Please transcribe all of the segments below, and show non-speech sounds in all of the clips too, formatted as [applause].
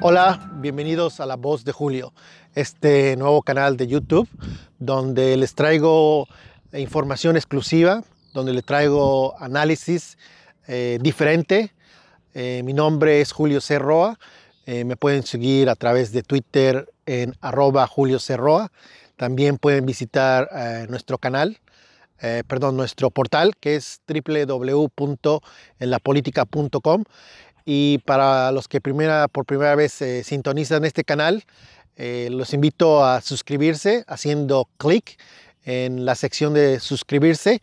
Hola, bienvenidos a La Voz de Julio, este nuevo canal de YouTube donde les traigo información exclusiva, donde les traigo análisis eh, diferente. Eh, mi nombre es Julio Cerroa. Eh, me pueden seguir a través de Twitter en arroba Julio Cerroa. También pueden visitar nuestro canal, perdón, nuestro portal que es www.enlapolitica.com y para los que primera, por primera vez eh, sintonizan este canal, eh, los invito a suscribirse haciendo clic en la sección de suscribirse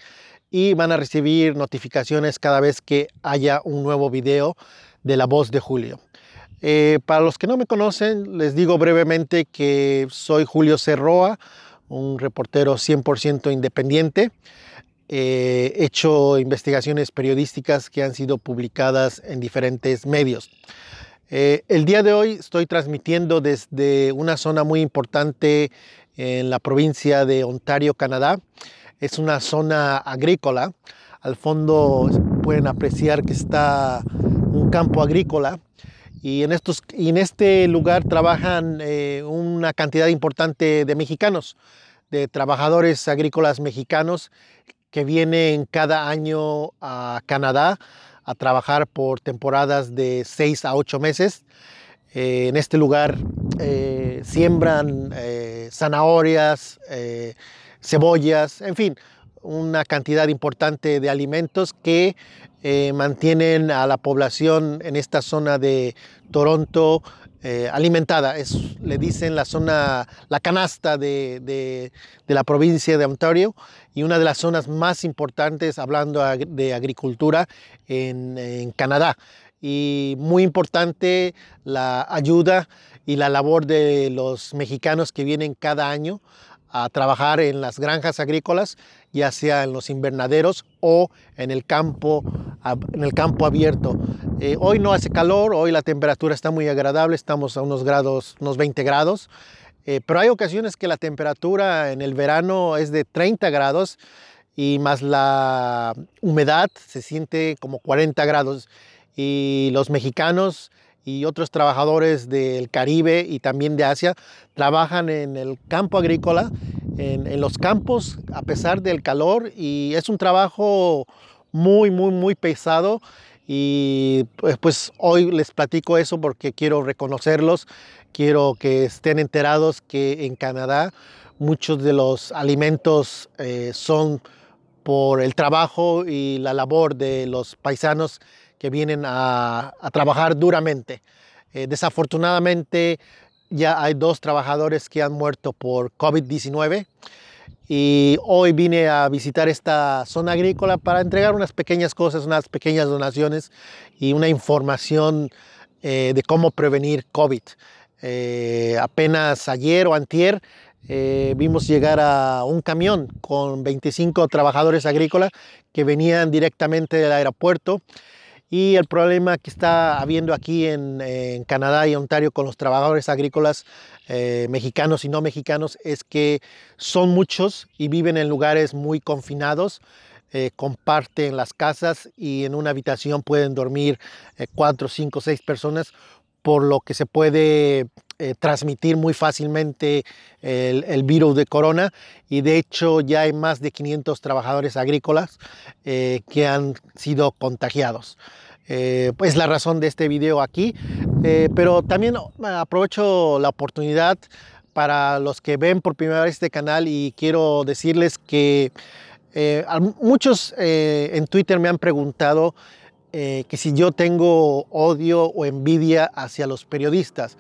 y van a recibir notificaciones cada vez que haya un nuevo video de La Voz de Julio. Eh, para los que no me conocen, les digo brevemente que soy Julio Cerroa, un reportero 100% independiente. He hecho investigaciones periodísticas que han sido publicadas en diferentes medios. Eh, el día de hoy estoy transmitiendo desde una zona muy importante en la provincia de Ontario, Canadá. Es una zona agrícola. Al fondo pueden apreciar que está un campo agrícola y en, estos, en este lugar trabajan eh, una cantidad importante de mexicanos, de trabajadores agrícolas mexicanos que vienen cada año a Canadá a trabajar por temporadas de 6 a 8 meses. Eh, en este lugar eh, siembran eh, zanahorias, cebollas, en fin, una cantidad importante de alimentos que mantienen a la población en esta zona de Toronto eh, alimentada. Es, le dicen la zona, la canasta de, la provincia de Ontario y una de las zonas más importantes hablando de agricultura en, Canadá. Y muy importante la ayuda y la labor de los mexicanos que vienen cada año a trabajar en las granjas agrícolas, ya sea en los invernaderos o en el campo, en el campo abierto. Eh, hoy no hace calor, hoy la temperatura está muy agradable, estamos a unos grados, unos 20 grados, eh, pero hay ocasiones que la temperatura en el verano es de 30 grados y más la humedad se siente como 40 grados y los mexicanos y otros trabajadores del Caribe y también de Asia trabajan en el campo agrícola, en, en, los campos a pesar del calor y es un trabajo muy, muy, muy pesado. Y pues, pues, hoy les platico eso porque quiero reconocerlos, quiero que estén enterados que en Canadá muchos de los alimentos eh, son por el trabajo y la labor de los paisanos que vienen a, trabajar duramente. Eh, desafortunadamente ya hay dos trabajadores que han muerto por COVID-19 y hoy vine a visitar esta zona agrícola para entregar unas pequeñas cosas, unas pequeñas donaciones y una información eh, de cómo prevenir COVID. Eh, apenas ayer o antier eh, vimos llegar a un camión con 25 trabajadores agrícolas que venían directamente del aeropuerto y el problema que está habiendo aquí en, Canadá y Ontario con los trabajadores agrícolas eh, mexicanos y no mexicanos es que son muchos y viven en lugares muy confinados. Eh, comparten las casas y en una habitación pueden dormir eh, cuatro, cinco, seis personas, por lo que se puede transmitir muy fácilmente el, virus de corona. Y de hecho ya hay más de 500 trabajadores agrícolas que han sido contagiados. Eh, pues la razón de este video aquí, eh, pero también aprovecho la oportunidad para los que ven por primera vez este canal y quiero decirles que eh, muchos en Twitter me han preguntado que si yo tengo odio o envidia hacia los periodistas,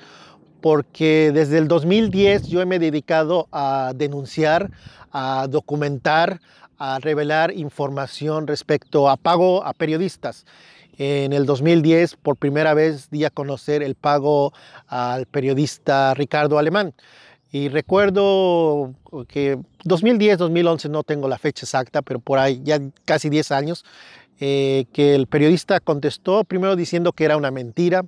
porque desde el 2010 yo me he dedicado a denunciar, a documentar, a revelar información respecto a pago a periodistas. En el 2010, por primera vez, di a conocer el pago al periodista Ricardo Alemán. Y recuerdo que 2010, 2011, no tengo la fecha exacta, pero por ahí ya casi 10 años, eh, que el periodista contestó primero diciendo que era una mentira,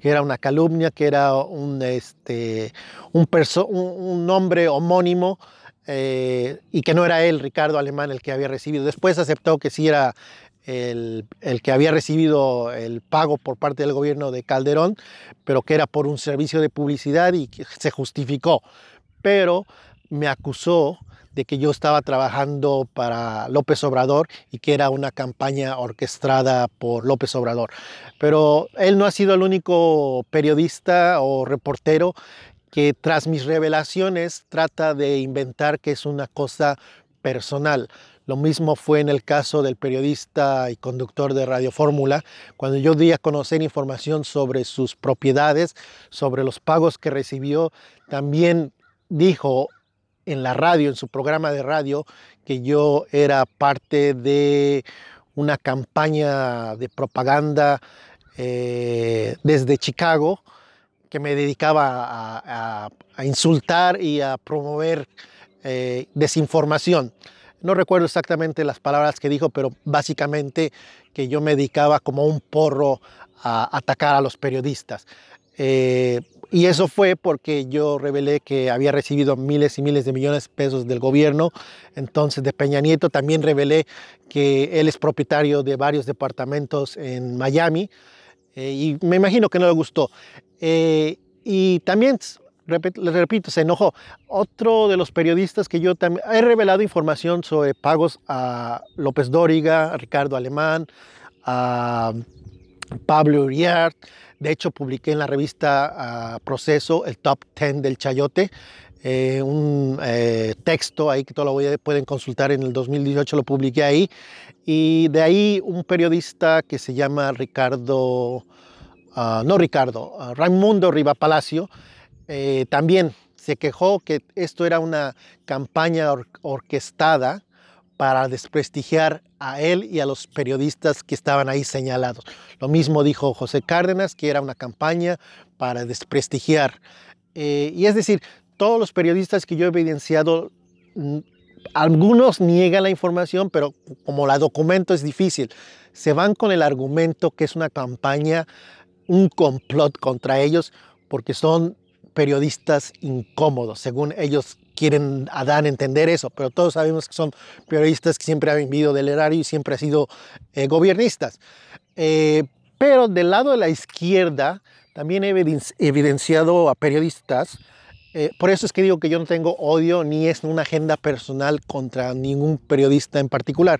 que era una calumnia, que era un, este, nombre homónimo eh, y que no era él, Ricardo Alemán, el que había recibido. Después aceptó que sí era el, el, que había recibido el pago por parte del gobierno de Calderón, pero que era por un servicio de publicidad y que se justificó. Pero me acusó de que yo estaba trabajando para López Obrador y que era una campaña orquestada por López Obrador. Pero él no ha sido el único periodista o reportero que tras mis revelaciones trata de inventar que es una cosa personal. Lo mismo fue en el caso del periodista y conductor de Radio Fórmula, cuando yo di a conocer información sobre sus propiedades, sobre los pagos que recibió, también dijo en la radio, en su programa de radio, que yo era parte de una campaña de propaganda eh, desde Chicago que me dedicaba a, insultar y a promover eh, desinformación. No recuerdo exactamente las palabras que dijo, pero básicamente que yo me dedicaba como un porro a atacar a los periodistas. Eh, y eso fue porque yo revelé que había recibido miles y miles de millones de pesos del gobierno, entonces de Peña Nieto. También revelé que él es propietario de varios departamentos en Miami eh, y me imagino que no le gustó. Eh, y también, les repito, se enojó. Otro de los periodistas que yo también he revelado información sobre pagos a López Dóriga, a Ricardo Alemán, a Pablo Uriart, de hecho, publiqué en la revista ah, Proceso el top 10 del chayote, eh, un eh, texto ahí que todo lo pueden consultar en el 2018, lo publiqué ahí. Y de ahí un periodista que se llama Ricardo, ah, no Ricardo, uh, Raimundo Riva Palacio, eh, también se quejó que esto era una campaña orquestada para desprestigiar a él y a los periodistas que estaban ahí señalados. Lo mismo dijo José Cárdenas, que era una campaña para desprestigiar. Eh, y es decir, todos los periodistas que yo he evidenciado, mm, algunos niegan la información, pero como la documento es difícil, se van con el argumento que es una campaña, un complot contra ellos, porque son periodistas incómodos, según ellos quieren a Dan entender eso, pero todos sabemos que son periodistas que siempre han vivido del erario y siempre han sido eh, gobiernistas. Eh, pero del lado de la izquierda también he evidenciado a periodistas, eh, por eso es que digo que yo no tengo odio ni es una agenda personal contra ningún periodista en particular.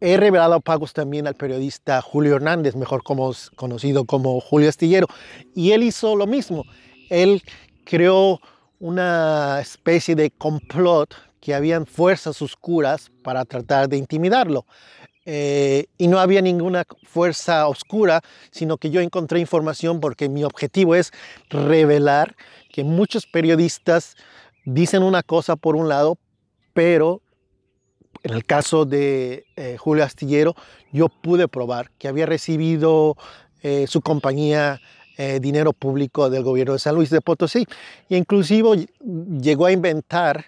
He revelado pagos también al periodista Julio Hernández, mejor como, conocido como Julio Astillero, y él hizo lo mismo. Él creó una especie de complot que habían fuerzas oscuras para tratar de intimidarlo. Eh, y no había ninguna fuerza oscura, sino que yo encontré información porque mi objetivo es revelar que muchos periodistas dicen una cosa por un lado, pero en el caso de eh, Julio Astillero, yo pude probar que había recibido eh, su compañía eh, dinero público del gobierno de San Luis de Potosí. E inclusive llegó a inventar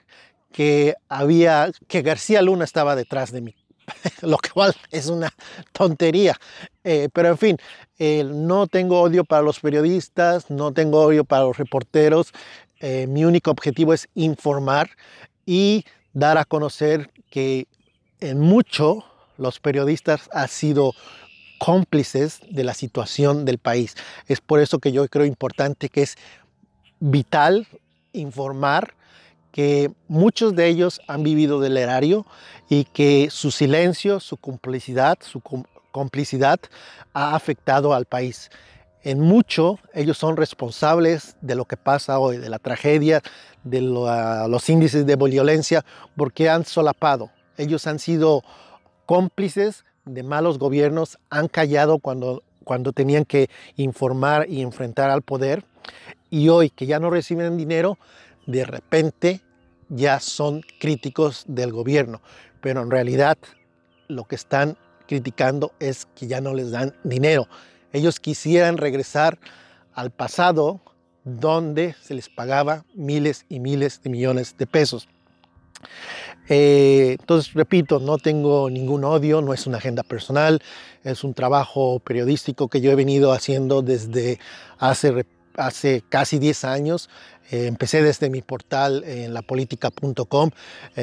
que había, que García Luna estaba detrás de mí, [laughs] lo cual es una tontería. Eh, pero en fin, eh, no tengo odio para los periodistas, no tengo odio para los reporteros. mi único objetivo es informar y dar a conocer que en mucho los periodistas han sido cómplices de la situación del país. Es por eso que yo creo importante que es vital informar que muchos de ellos han vivido del erario y que su silencio, su complicidad, su complicidad ha afectado al país. En mucho ellos son responsables de lo que pasa hoy, de la tragedia, de los índices de violencia, porque han solapado. Ellos han sido cómplices de malos gobiernos han callado cuando, cuando tenían que informar y enfrentar al poder y hoy que ya no reciben dinero, de repente ya son críticos del gobierno, pero en realidad lo que están criticando es que ya no les dan dinero. Ellos quisieran regresar al pasado donde se les pagaba miles y miles de millones de pesos. Eh, entonces, repito, no tengo ningún odio, no es una agenda personal, es un trabajo periodístico que yo he venido haciendo desde hace hace casi 10 años. Eh, empecé desde mi portal en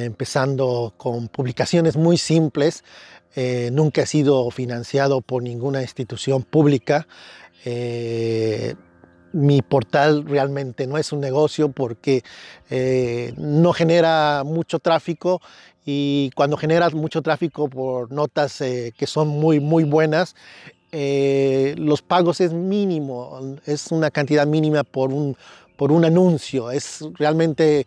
empezando con publicaciones muy simples. Eh, nunca he sido financiado por ninguna institución pública. Mi portal realmente no es un negocio porque no genera mucho tráfico y cuando generas mucho tráfico por notas que son muy muy buenas eh, los pagos es mínimo, es una cantidad mínima por un, por un anuncio. Es realmente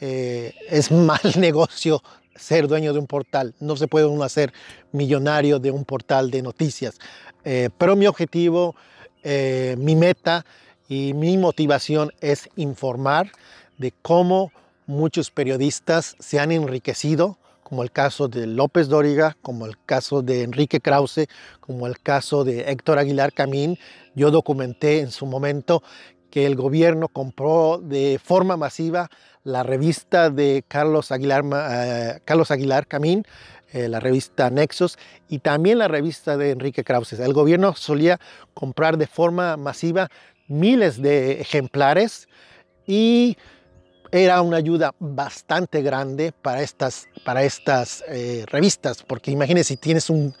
eh, es [laughs] mal negocio ser dueño de un portal. No se puede uno hacer millonario de un portal de noticias. Eh, pero mi objetivo, mi meta y mi motivación es informar de cómo muchos periodistas se han enriquecido como el caso de López Dóriga, como el caso de Enrique Krause, como el caso de Héctor Aguilar Camín. Yo documenté en su momento que el gobierno compró de forma masiva la revista de Carlos Aguilar, eh, Carlos Camín, eh, la revista Nexos, y también la revista de Enrique Krause. El gobierno solía comprar de forma masiva miles de ejemplares y era una ayuda bastante grande para estas, para estas eh, revistas, porque imagínense si tienes un,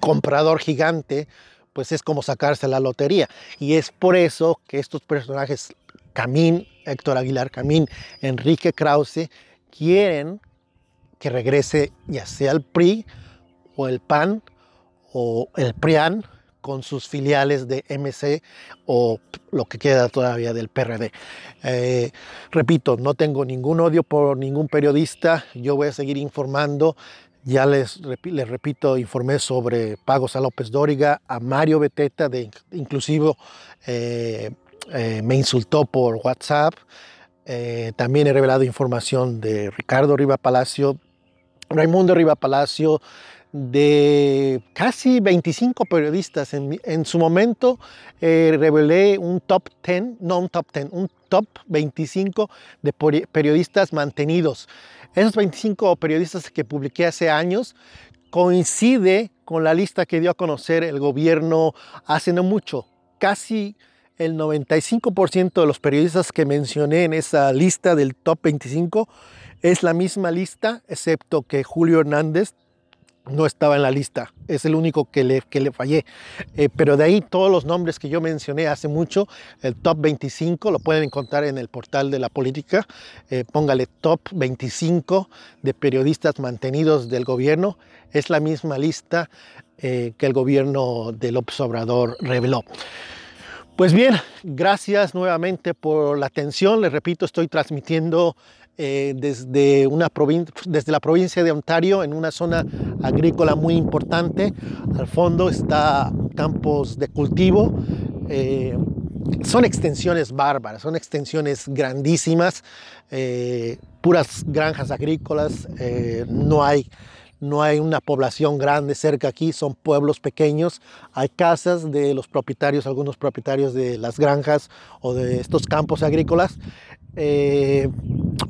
comprador gigante, pues es como sacarse la lotería. Y es por eso que estos personajes, Camín, Héctor Aguilar Camín, Enrique Krause, quieren que regrese ya sea el PRI o el PAN o el PRIAN con sus filiales de MC o lo que queda todavía del PRD. Eh, repito, no tengo ningún odio por ningún periodista, yo voy a seguir informando. Ya les, les repito, informé sobre pagos a López Dóriga, a Mario Beteta, de, inclusive eh, eh, me insultó por WhatsApp. también he revelado información de Ricardo Riva Palacio, Raimundo Riva Palacio, de casi 25 periodistas. En, su momento eh, revelé un top 10, no un top 10, un top 25 de periodistas mantenidos. Esos 25 periodistas que publiqué hace años coincide con la lista que dio a conocer el gobierno hace no mucho. Casi el 95% de los periodistas que mencioné en esa lista del top 25 es la misma lista, excepto que Julio Hernández no estaba en la lista, es el único que le, que le fallé. Eh, pero de ahí todos los nombres que yo mencioné hace mucho, el top 25, lo pueden encontrar en el portal de la política, eh, póngale top 25 de periodistas mantenidos del gobierno, es la misma lista eh, que el gobierno de López Obrador reveló. Pues bien, gracias nuevamente por la atención. Les repito, estoy transmitiendo eh, desde, una desde la provincia de Ontario en una zona agrícola muy importante. Al fondo está campos de cultivo. Eh, son extensiones bárbaras, son extensiones grandísimas, eh, puras granjas agrícolas, no hay no hay una población grande cerca aquí, son pueblos pequeños, hay casas de los propietarios, algunos propietarios de las granjas o de estos campos agrícolas, eh,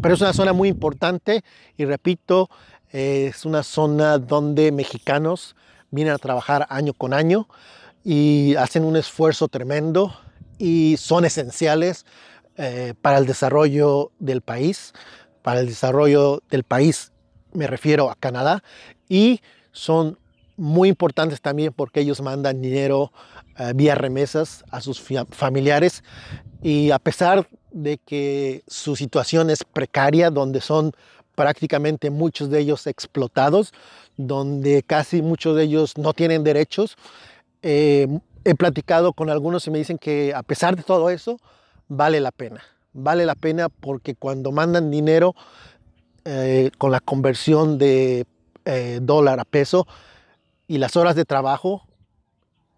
pero es una zona muy importante y repito, es una zona donde mexicanos vienen a trabajar año con año y hacen un esfuerzo tremendo y son esenciales eh, para el desarrollo del país, para el desarrollo del país me refiero a Canadá, y son muy importantes también porque ellos mandan dinero eh, vía remesas a sus familiares y a pesar de que su situación es precaria, donde son prácticamente muchos de ellos explotados, donde casi muchos de ellos no tienen derechos, eh, he platicado con algunos y me dicen que a pesar de todo eso, vale la pena. Vale la pena porque cuando mandan dinero eh, con la conversión de eh, dólar a peso y las horas de trabajo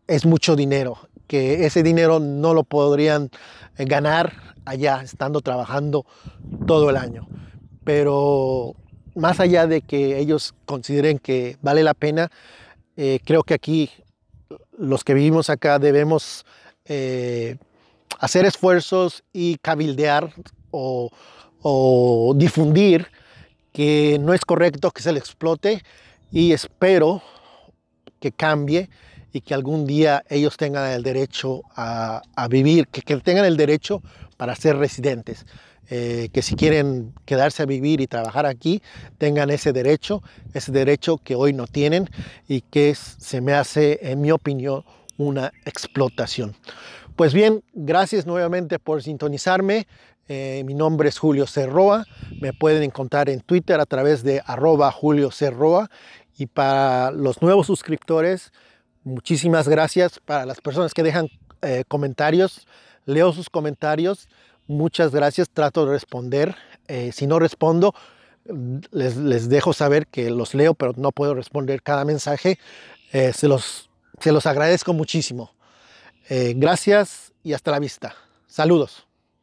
es mucho dinero, que ese dinero no lo podrían eh, ganar allá estando trabajando todo el año. Pero más allá de que ellos consideren que vale la pena, creo que aquí los que vivimos acá debemos hacer esfuerzos y cabildear o, o difundir que no es correcto que se le explote y espero que cambie y que algún día ellos tengan el derecho a, vivir, que, tengan el derecho para ser residentes. Eh, que si quieren quedarse a vivir y trabajar aquí, tengan ese derecho, ese derecho que hoy no tienen y que se me hace, en mi opinión, una explotación. Pues bien, gracias nuevamente por sintonizarme. Eh, mi nombre es Julio Cerroa. Me pueden encontrar en Twitter a través de arroba Julio. Y para los nuevos suscriptores, muchísimas gracias. Para las personas que dejan eh, comentarios, leo sus comentarios. Muchas gracias. Trato de responder. Eh, si no respondo, les, dejo saber que los leo, pero no puedo responder cada mensaje. se, los, se los agradezco muchísimo. gracias y hasta la vista. Saludos.